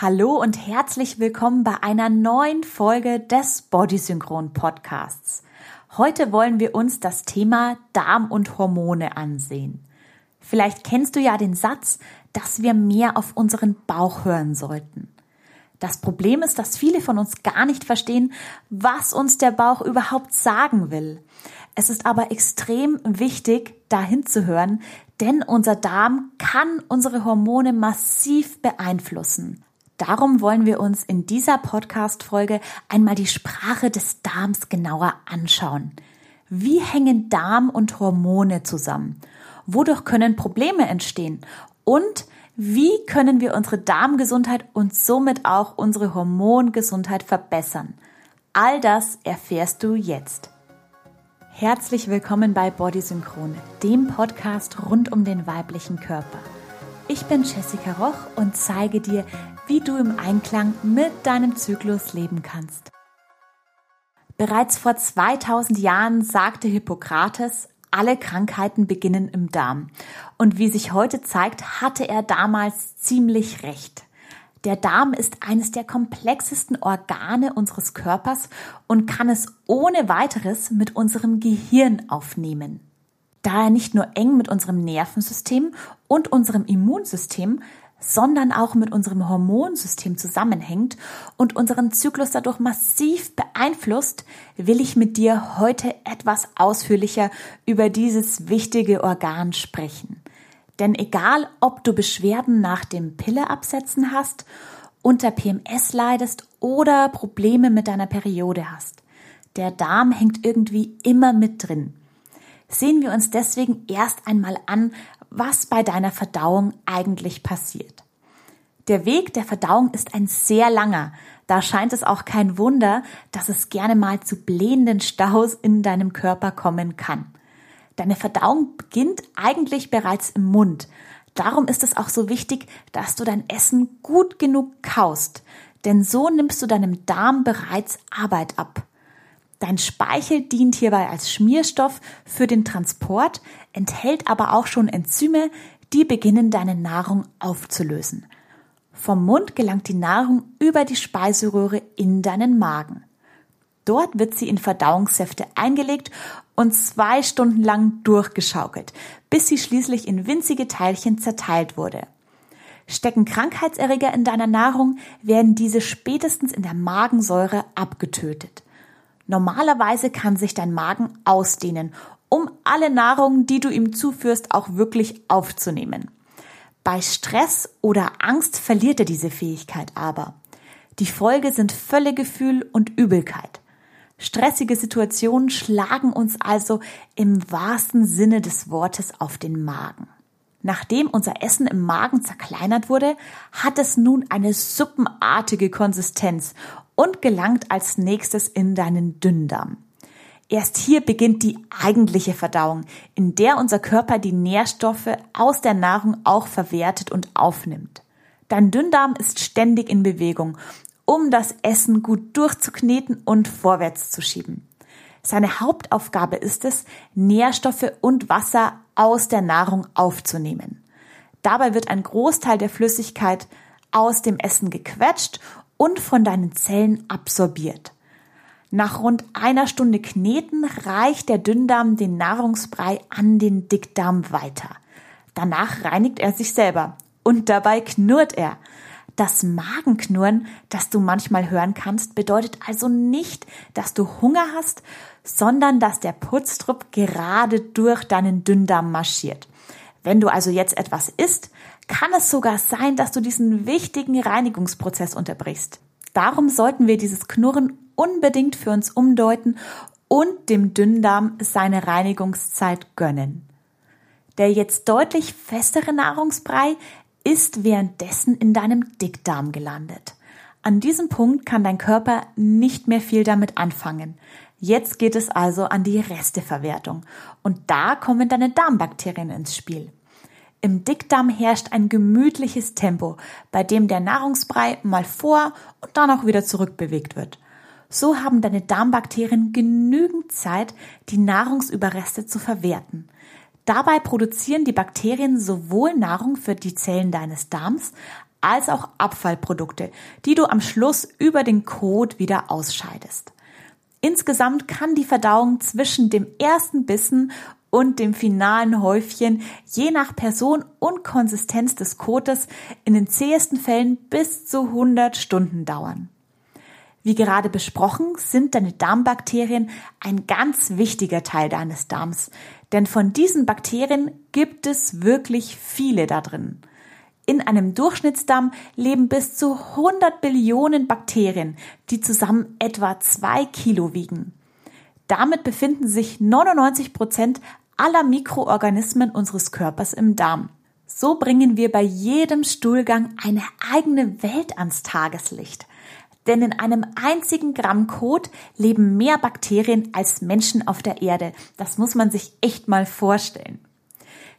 Hallo und herzlich willkommen bei einer neuen Folge des Bodysynchron Podcasts. Heute wollen wir uns das Thema Darm und Hormone ansehen. Vielleicht kennst du ja den Satz, dass wir mehr auf unseren Bauch hören sollten. Das Problem ist, dass viele von uns gar nicht verstehen, was uns der Bauch überhaupt sagen will. Es ist aber extrem wichtig, dahin zu hören, denn unser Darm kann unsere Hormone massiv beeinflussen. Darum wollen wir uns in dieser Podcast-Folge einmal die Sprache des Darms genauer anschauen. Wie hängen Darm und Hormone zusammen? Wodurch können Probleme entstehen? Und wie können wir unsere Darmgesundheit und somit auch unsere Hormongesundheit verbessern? All das erfährst du jetzt. Herzlich willkommen bei Body Synchrone, dem Podcast rund um den weiblichen Körper. Ich bin Jessica Roch und zeige dir, wie du im Einklang mit deinem Zyklus leben kannst. Bereits vor 2000 Jahren sagte Hippokrates, alle Krankheiten beginnen im Darm. Und wie sich heute zeigt, hatte er damals ziemlich recht. Der Darm ist eines der komplexesten Organe unseres Körpers und kann es ohne weiteres mit unserem Gehirn aufnehmen da er nicht nur eng mit unserem Nervensystem und unserem Immunsystem, sondern auch mit unserem Hormonsystem zusammenhängt und unseren Zyklus dadurch massiv beeinflusst, will ich mit dir heute etwas ausführlicher über dieses wichtige Organ sprechen. Denn egal, ob du Beschwerden nach dem Pilleabsetzen hast, unter PMS leidest oder Probleme mit deiner Periode hast, der Darm hängt irgendwie immer mit drin sehen wir uns deswegen erst einmal an, was bei deiner Verdauung eigentlich passiert. Der Weg der Verdauung ist ein sehr langer. Da scheint es auch kein Wunder, dass es gerne mal zu blähenden Staus in deinem Körper kommen kann. Deine Verdauung beginnt eigentlich bereits im Mund. Darum ist es auch so wichtig, dass du dein Essen gut genug kaust, denn so nimmst du deinem Darm bereits Arbeit ab. Dein Speichel dient hierbei als Schmierstoff für den Transport, enthält aber auch schon Enzyme, die beginnen deine Nahrung aufzulösen. Vom Mund gelangt die Nahrung über die Speiseröhre in deinen Magen. Dort wird sie in Verdauungssäfte eingelegt und zwei Stunden lang durchgeschaukelt, bis sie schließlich in winzige Teilchen zerteilt wurde. Stecken Krankheitserreger in deiner Nahrung, werden diese spätestens in der Magensäure abgetötet. Normalerweise kann sich dein Magen ausdehnen, um alle Nahrung, die du ihm zuführst, auch wirklich aufzunehmen. Bei Stress oder Angst verliert er diese Fähigkeit aber. Die Folge sind Völlegefühl und Übelkeit. Stressige Situationen schlagen uns also im wahrsten Sinne des Wortes auf den Magen. Nachdem unser Essen im Magen zerkleinert wurde, hat es nun eine suppenartige Konsistenz und gelangt als nächstes in deinen Dünndarm. Erst hier beginnt die eigentliche Verdauung, in der unser Körper die Nährstoffe aus der Nahrung auch verwertet und aufnimmt. Dein Dünndarm ist ständig in Bewegung, um das Essen gut durchzukneten und vorwärts zu schieben. Seine Hauptaufgabe ist es, Nährstoffe und Wasser aus der Nahrung aufzunehmen. Dabei wird ein Großteil der Flüssigkeit aus dem Essen gequetscht und von deinen Zellen absorbiert. Nach rund einer Stunde Kneten reicht der Dünndarm den Nahrungsbrei an den Dickdarm weiter. Danach reinigt er sich selber und dabei knurrt er. Das Magenknurren, das du manchmal hören kannst, bedeutet also nicht, dass du Hunger hast, sondern dass der Putztrupp gerade durch deinen Dünndarm marschiert. Wenn du also jetzt etwas isst, kann es sogar sein, dass du diesen wichtigen Reinigungsprozess unterbrichst. Darum sollten wir dieses Knurren unbedingt für uns umdeuten und dem Dünndarm seine Reinigungszeit gönnen. Der jetzt deutlich festere Nahrungsbrei ist währenddessen in deinem Dickdarm gelandet. An diesem Punkt kann dein Körper nicht mehr viel damit anfangen. Jetzt geht es also an die Resteverwertung. Und da kommen deine Darmbakterien ins Spiel. Im Dickdarm herrscht ein gemütliches Tempo, bei dem der Nahrungsbrei mal vor und dann auch wieder zurückbewegt wird. So haben deine Darmbakterien genügend Zeit, die Nahrungsüberreste zu verwerten. Dabei produzieren die Bakterien sowohl Nahrung für die Zellen deines Darms als auch Abfallprodukte, die du am Schluss über den Kot wieder ausscheidest. Insgesamt kann die Verdauung zwischen dem ersten Bissen und dem finalen Häufchen je nach Person und Konsistenz des Kotes in den zähesten Fällen bis zu 100 Stunden dauern. Wie gerade besprochen, sind deine Darmbakterien ein ganz wichtiger Teil deines Darms, denn von diesen Bakterien gibt es wirklich viele da drin. In einem Durchschnittsdarm leben bis zu 100 Billionen Bakterien, die zusammen etwa zwei Kilo wiegen. Damit befinden sich 99 Prozent aller Mikroorganismen unseres Körpers im Darm. So bringen wir bei jedem Stuhlgang eine eigene Welt ans Tageslicht. Denn in einem einzigen Gramm Kot leben mehr Bakterien als Menschen auf der Erde. Das muss man sich echt mal vorstellen.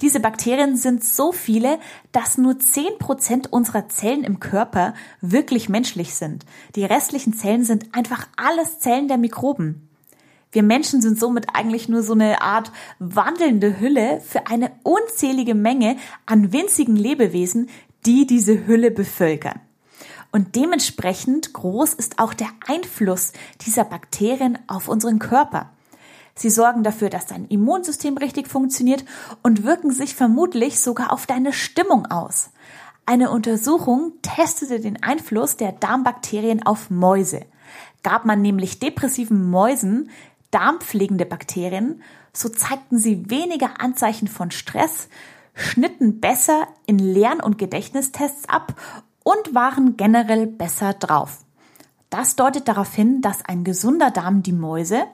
Diese Bakterien sind so viele, dass nur zehn Prozent unserer Zellen im Körper wirklich menschlich sind. Die restlichen Zellen sind einfach alles Zellen der Mikroben. Wir Menschen sind somit eigentlich nur so eine Art wandelnde Hülle für eine unzählige Menge an winzigen Lebewesen, die diese Hülle bevölkern. Und dementsprechend groß ist auch der Einfluss dieser Bakterien auf unseren Körper. Sie sorgen dafür, dass dein Immunsystem richtig funktioniert und wirken sich vermutlich sogar auf deine Stimmung aus. Eine Untersuchung testete den Einfluss der Darmbakterien auf Mäuse. Gab man nämlich depressiven Mäusen darmpflegende Bakterien, so zeigten sie weniger Anzeichen von Stress, schnitten besser in Lern- und Gedächtnistests ab und waren generell besser drauf. Das deutet darauf hin, dass ein gesunder Darm die Mäuse,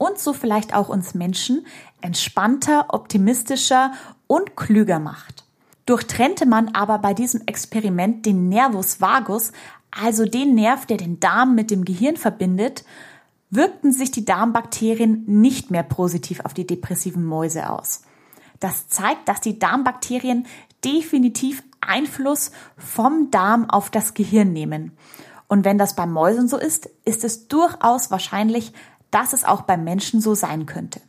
und so vielleicht auch uns Menschen entspannter, optimistischer und klüger macht. Durchtrennte man aber bei diesem Experiment den Nervus vagus, also den Nerv, der den Darm mit dem Gehirn verbindet, wirkten sich die Darmbakterien nicht mehr positiv auf die depressiven Mäuse aus. Das zeigt, dass die Darmbakterien definitiv Einfluss vom Darm auf das Gehirn nehmen. Und wenn das bei Mäusen so ist, ist es durchaus wahrscheinlich, dass es auch beim Menschen so sein könnte.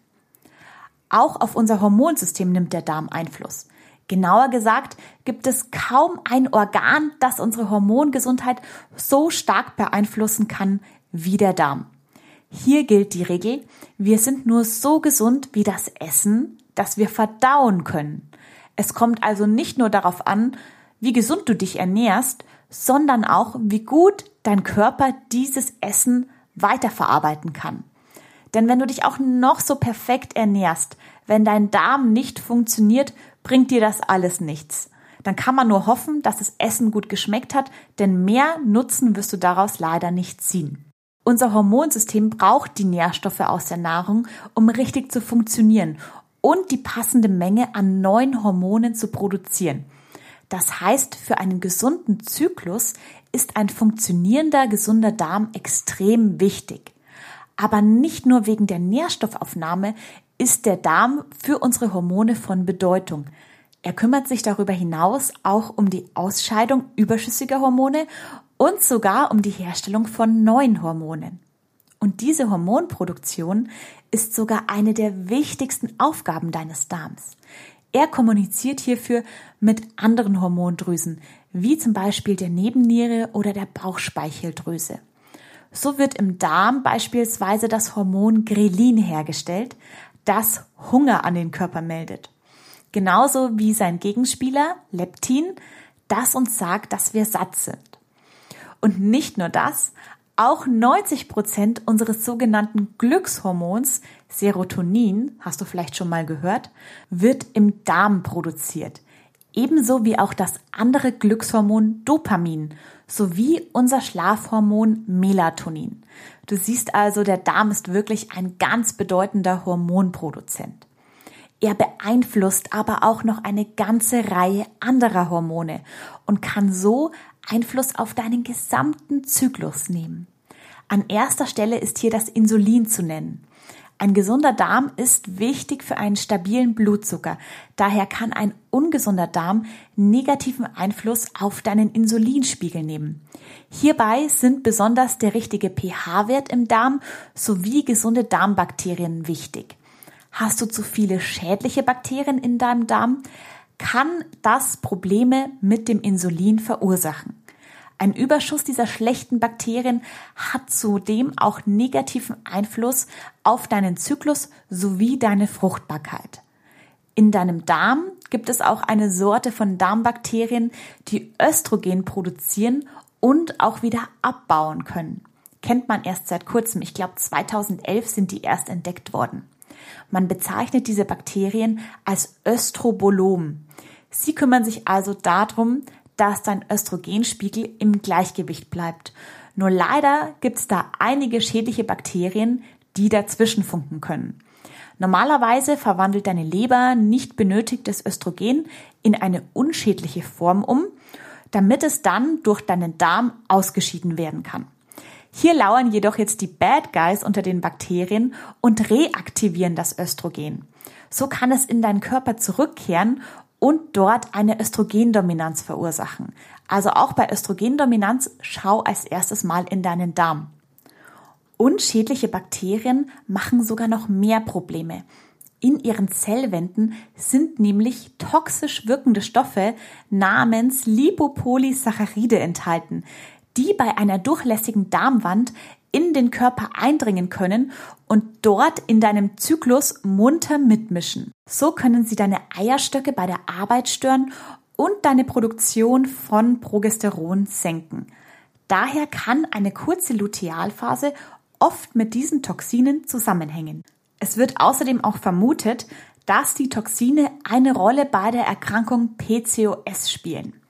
Auch auf unser Hormonsystem nimmt der Darm Einfluss. Genauer gesagt gibt es kaum ein Organ, das unsere Hormongesundheit so stark beeinflussen kann wie der Darm. Hier gilt die Regel, wir sind nur so gesund wie das Essen, das wir verdauen können. Es kommt also nicht nur darauf an, wie gesund du dich ernährst, sondern auch, wie gut dein Körper dieses Essen weiterverarbeiten kann. Denn wenn du dich auch noch so perfekt ernährst, wenn dein Darm nicht funktioniert, bringt dir das alles nichts. Dann kann man nur hoffen, dass das Essen gut geschmeckt hat, denn mehr Nutzen wirst du daraus leider nicht ziehen. Unser Hormonsystem braucht die Nährstoffe aus der Nahrung, um richtig zu funktionieren und die passende Menge an neuen Hormonen zu produzieren. Das heißt, für einen gesunden Zyklus ist ein funktionierender, gesunder Darm extrem wichtig. Aber nicht nur wegen der Nährstoffaufnahme ist der Darm für unsere Hormone von Bedeutung. Er kümmert sich darüber hinaus auch um die Ausscheidung überschüssiger Hormone und sogar um die Herstellung von neuen Hormonen. Und diese Hormonproduktion ist sogar eine der wichtigsten Aufgaben deines Darms. Er kommuniziert hierfür mit anderen Hormondrüsen, wie zum Beispiel der Nebenniere oder der Bauchspeicheldrüse. So wird im Darm beispielsweise das Hormon Grelin hergestellt, das Hunger an den Körper meldet. Genauso wie sein Gegenspieler Leptin, das uns sagt, dass wir satt sind. Und nicht nur das, auch 90 Prozent unseres sogenannten Glückshormons Serotonin, hast du vielleicht schon mal gehört, wird im Darm produziert. Ebenso wie auch das andere Glückshormon Dopamin sowie unser Schlafhormon Melatonin. Du siehst also, der Darm ist wirklich ein ganz bedeutender Hormonproduzent. Er beeinflusst aber auch noch eine ganze Reihe anderer Hormone und kann so Einfluss auf deinen gesamten Zyklus nehmen. An erster Stelle ist hier das Insulin zu nennen. Ein gesunder Darm ist wichtig für einen stabilen Blutzucker. Daher kann ein ungesunder Darm negativen Einfluss auf deinen Insulinspiegel nehmen. Hierbei sind besonders der richtige pH-Wert im Darm sowie gesunde Darmbakterien wichtig. Hast du zu viele schädliche Bakterien in deinem Darm, kann das Probleme mit dem Insulin verursachen. Ein Überschuss dieser schlechten Bakterien hat zudem auch negativen Einfluss auf deinen Zyklus sowie deine Fruchtbarkeit. In deinem Darm gibt es auch eine Sorte von Darmbakterien, die Östrogen produzieren und auch wieder abbauen können. Kennt man erst seit kurzem. Ich glaube, 2011 sind die erst entdeckt worden. Man bezeichnet diese Bakterien als Östrobolom. Sie kümmern sich also darum, dass dein Östrogenspiegel im Gleichgewicht bleibt. Nur leider gibt es da einige schädliche Bakterien, die dazwischen funken können. Normalerweise verwandelt deine Leber nicht benötigtes Östrogen in eine unschädliche Form um, damit es dann durch deinen Darm ausgeschieden werden kann. Hier lauern jedoch jetzt die Bad Guys unter den Bakterien und reaktivieren das Östrogen. So kann es in deinen Körper zurückkehren und dort eine Östrogendominanz verursachen. Also auch bei Östrogendominanz schau als erstes mal in deinen Darm. Unschädliche Bakterien machen sogar noch mehr Probleme. In ihren Zellwänden sind nämlich toxisch wirkende Stoffe namens Lipopolysaccharide enthalten, die bei einer durchlässigen Darmwand in den Körper eindringen können und dort in deinem Zyklus munter mitmischen. So können sie deine Eierstöcke bei der Arbeit stören und deine Produktion von Progesteron senken. Daher kann eine kurze Lutealphase oft mit diesen Toxinen zusammenhängen. Es wird außerdem auch vermutet, dass die Toxine eine Rolle bei der Erkrankung PCOS spielen.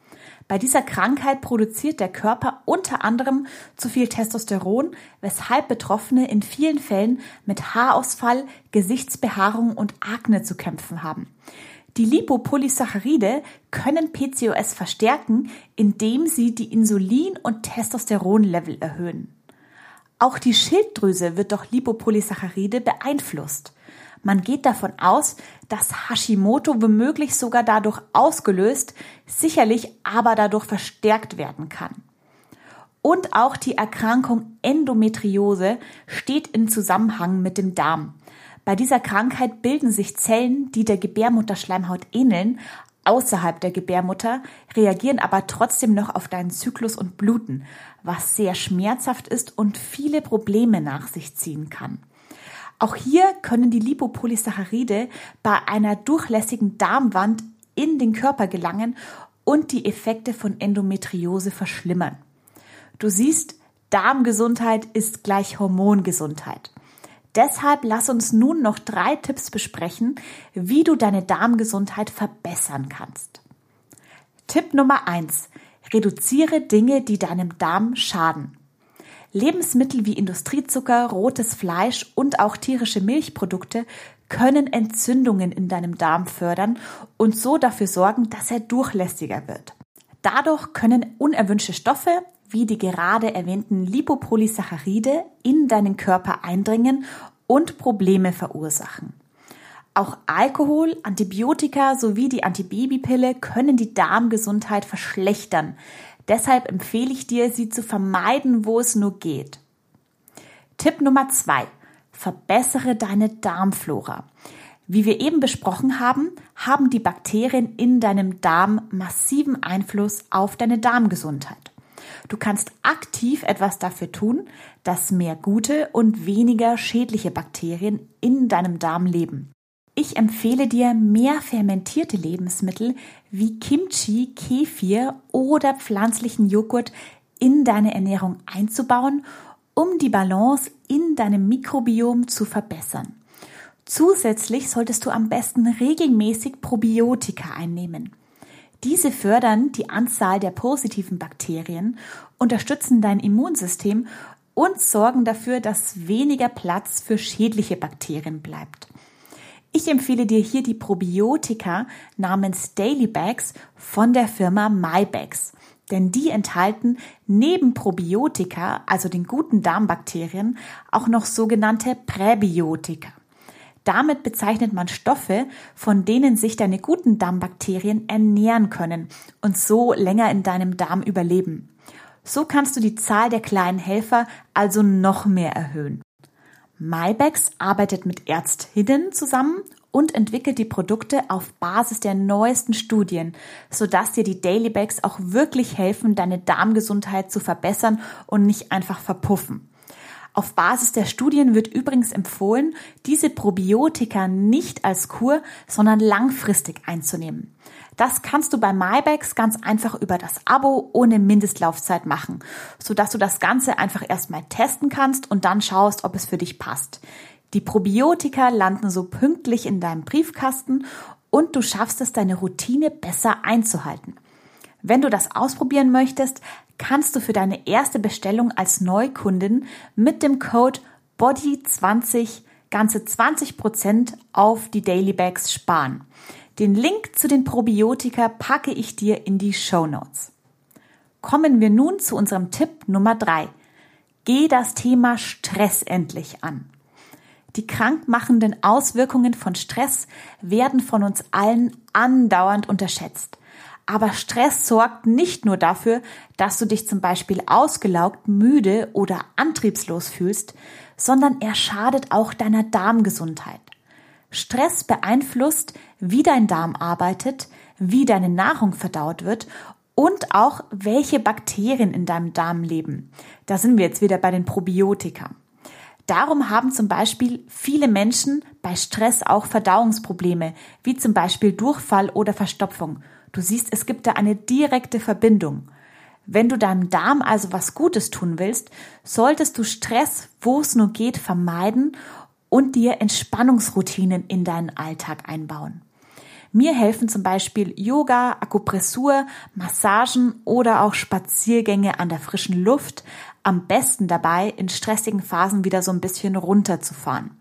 Bei dieser Krankheit produziert der Körper unter anderem zu viel Testosteron, weshalb Betroffene in vielen Fällen mit Haarausfall, Gesichtsbehaarung und Akne zu kämpfen haben. Die Lipopolysaccharide können PCOS verstärken, indem sie die Insulin- und Testosteronlevel erhöhen. Auch die Schilddrüse wird durch Lipopolysaccharide beeinflusst. Man geht davon aus, dass Hashimoto womöglich sogar dadurch ausgelöst, sicherlich aber dadurch verstärkt werden kann. Und auch die Erkrankung Endometriose steht in Zusammenhang mit dem Darm. Bei dieser Krankheit bilden sich Zellen, die der Gebärmutterschleimhaut ähneln, außerhalb der Gebärmutter, reagieren aber trotzdem noch auf deinen Zyklus und bluten, was sehr schmerzhaft ist und viele Probleme nach sich ziehen kann. Auch hier können die Lipopolysaccharide bei einer durchlässigen Darmwand in den Körper gelangen und die Effekte von Endometriose verschlimmern. Du siehst, Darmgesundheit ist gleich Hormongesundheit. Deshalb lass uns nun noch drei Tipps besprechen, wie du deine Darmgesundheit verbessern kannst. Tipp Nummer eins: Reduziere Dinge, die deinem Darm schaden. Lebensmittel wie Industriezucker, rotes Fleisch und auch tierische Milchprodukte können Entzündungen in deinem Darm fördern und so dafür sorgen, dass er durchlässiger wird. Dadurch können unerwünschte Stoffe wie die gerade erwähnten Lipopolysaccharide in deinen Körper eindringen und Probleme verursachen. Auch Alkohol, Antibiotika sowie die Antibabypille können die Darmgesundheit verschlechtern, Deshalb empfehle ich dir, sie zu vermeiden, wo es nur geht. Tipp Nummer zwei. Verbessere deine Darmflora. Wie wir eben besprochen haben, haben die Bakterien in deinem Darm massiven Einfluss auf deine Darmgesundheit. Du kannst aktiv etwas dafür tun, dass mehr gute und weniger schädliche Bakterien in deinem Darm leben. Ich empfehle dir mehr fermentierte Lebensmittel wie Kimchi, Kefir oder pflanzlichen Joghurt in deine Ernährung einzubauen, um die Balance in deinem Mikrobiom zu verbessern. Zusätzlich solltest du am besten regelmäßig Probiotika einnehmen. Diese fördern die Anzahl der positiven Bakterien, unterstützen dein Immunsystem und sorgen dafür, dass weniger Platz für schädliche Bakterien bleibt. Ich empfehle dir hier die Probiotika namens Daily Bags von der Firma MyBags. Denn die enthalten neben Probiotika, also den guten Darmbakterien, auch noch sogenannte Präbiotika. Damit bezeichnet man Stoffe, von denen sich deine guten Darmbakterien ernähren können und so länger in deinem Darm überleben. So kannst du die Zahl der kleinen Helfer also noch mehr erhöhen. MyBags arbeitet mit Ärztinnen zusammen und entwickelt die Produkte auf Basis der neuesten Studien, sodass dir die Daily Bags auch wirklich helfen, deine Darmgesundheit zu verbessern und nicht einfach verpuffen. Auf Basis der Studien wird übrigens empfohlen, diese Probiotika nicht als Kur, sondern langfristig einzunehmen. Das kannst du bei MyBags ganz einfach über das Abo ohne Mindestlaufzeit machen, sodass du das Ganze einfach erstmal testen kannst und dann schaust, ob es für dich passt. Die Probiotika landen so pünktlich in deinem Briefkasten und du schaffst es, deine Routine besser einzuhalten. Wenn du das ausprobieren möchtest, kannst du für deine erste Bestellung als Neukundin mit dem Code BODY20 ganze 20% auf die Daily Bags sparen. Den Link zu den Probiotika packe ich dir in die Show Notes. Kommen wir nun zu unserem Tipp Nummer drei: Geh das Thema Stress endlich an. Die krankmachenden Auswirkungen von Stress werden von uns allen andauernd unterschätzt. Aber Stress sorgt nicht nur dafür, dass du dich zum Beispiel ausgelaugt, müde oder antriebslos fühlst, sondern er schadet auch deiner Darmgesundheit. Stress beeinflusst, wie dein Darm arbeitet, wie deine Nahrung verdaut wird und auch welche Bakterien in deinem Darm leben. Da sind wir jetzt wieder bei den Probiotika. Darum haben zum Beispiel viele Menschen bei Stress auch Verdauungsprobleme, wie zum Beispiel Durchfall oder Verstopfung. Du siehst, es gibt da eine direkte Verbindung. Wenn du deinem Darm also was Gutes tun willst, solltest du Stress, wo es nur geht, vermeiden und dir Entspannungsroutinen in deinen Alltag einbauen. Mir helfen zum Beispiel Yoga, Akupressur, Massagen oder auch Spaziergänge an der frischen Luft, am besten dabei, in stressigen Phasen wieder so ein bisschen runterzufahren.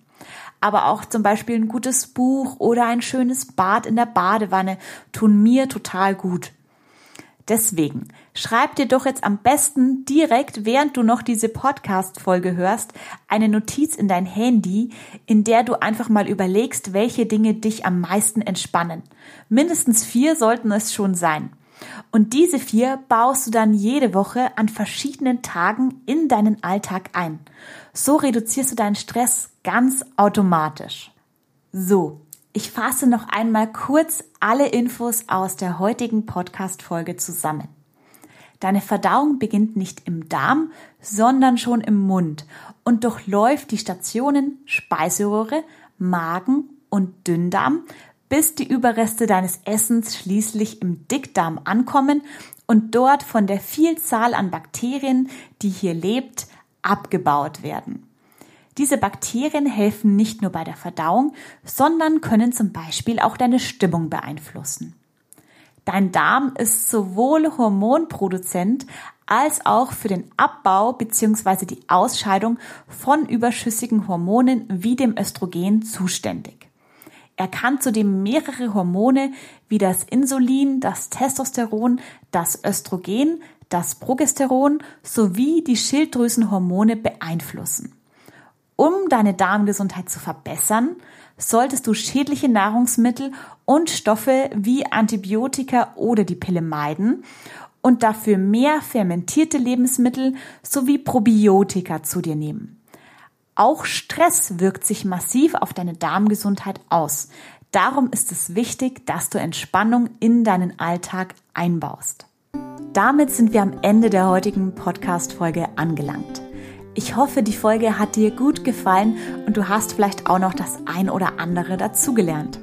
Aber auch zum Beispiel ein gutes Buch oder ein schönes Bad in der Badewanne tun mir total gut. Deswegen schreib dir doch jetzt am besten direkt, während du noch diese Podcast-Folge hörst, eine Notiz in dein Handy, in der du einfach mal überlegst, welche Dinge dich am meisten entspannen. Mindestens vier sollten es schon sein. Und diese vier baust du dann jede Woche an verschiedenen Tagen in deinen Alltag ein. So reduzierst du deinen Stress ganz automatisch. So, ich fasse noch einmal kurz alle Infos aus der heutigen Podcast-Folge zusammen. Deine Verdauung beginnt nicht im Darm, sondern schon im Mund und durchläuft die Stationen Speiseröhre, Magen und Dünndarm bis die Überreste deines Essens schließlich im Dickdarm ankommen und dort von der Vielzahl an Bakterien, die hier lebt, abgebaut werden. Diese Bakterien helfen nicht nur bei der Verdauung, sondern können zum Beispiel auch deine Stimmung beeinflussen. Dein Darm ist sowohl Hormonproduzent als auch für den Abbau bzw. die Ausscheidung von überschüssigen Hormonen wie dem Östrogen zuständig. Er kann zudem mehrere Hormone wie das Insulin, das Testosteron, das Östrogen, das Progesteron sowie die Schilddrüsenhormone beeinflussen. Um deine Darmgesundheit zu verbessern, solltest du schädliche Nahrungsmittel und Stoffe wie Antibiotika oder die Pille meiden und dafür mehr fermentierte Lebensmittel sowie Probiotika zu dir nehmen. Auch Stress wirkt sich massiv auf deine Darmgesundheit aus. Darum ist es wichtig, dass du Entspannung in deinen Alltag einbaust. Damit sind wir am Ende der heutigen Podcast-Folge angelangt. Ich hoffe, die Folge hat dir gut gefallen und du hast vielleicht auch noch das ein oder andere dazugelernt.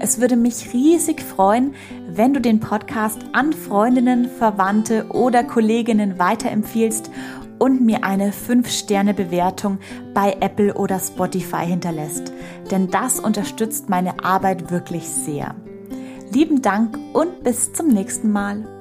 Es würde mich riesig freuen, wenn du den Podcast an Freundinnen, Verwandte oder Kolleginnen weiterempfiehlst und mir eine 5-Sterne-Bewertung bei Apple oder Spotify hinterlässt, denn das unterstützt meine Arbeit wirklich sehr. Lieben Dank und bis zum nächsten Mal.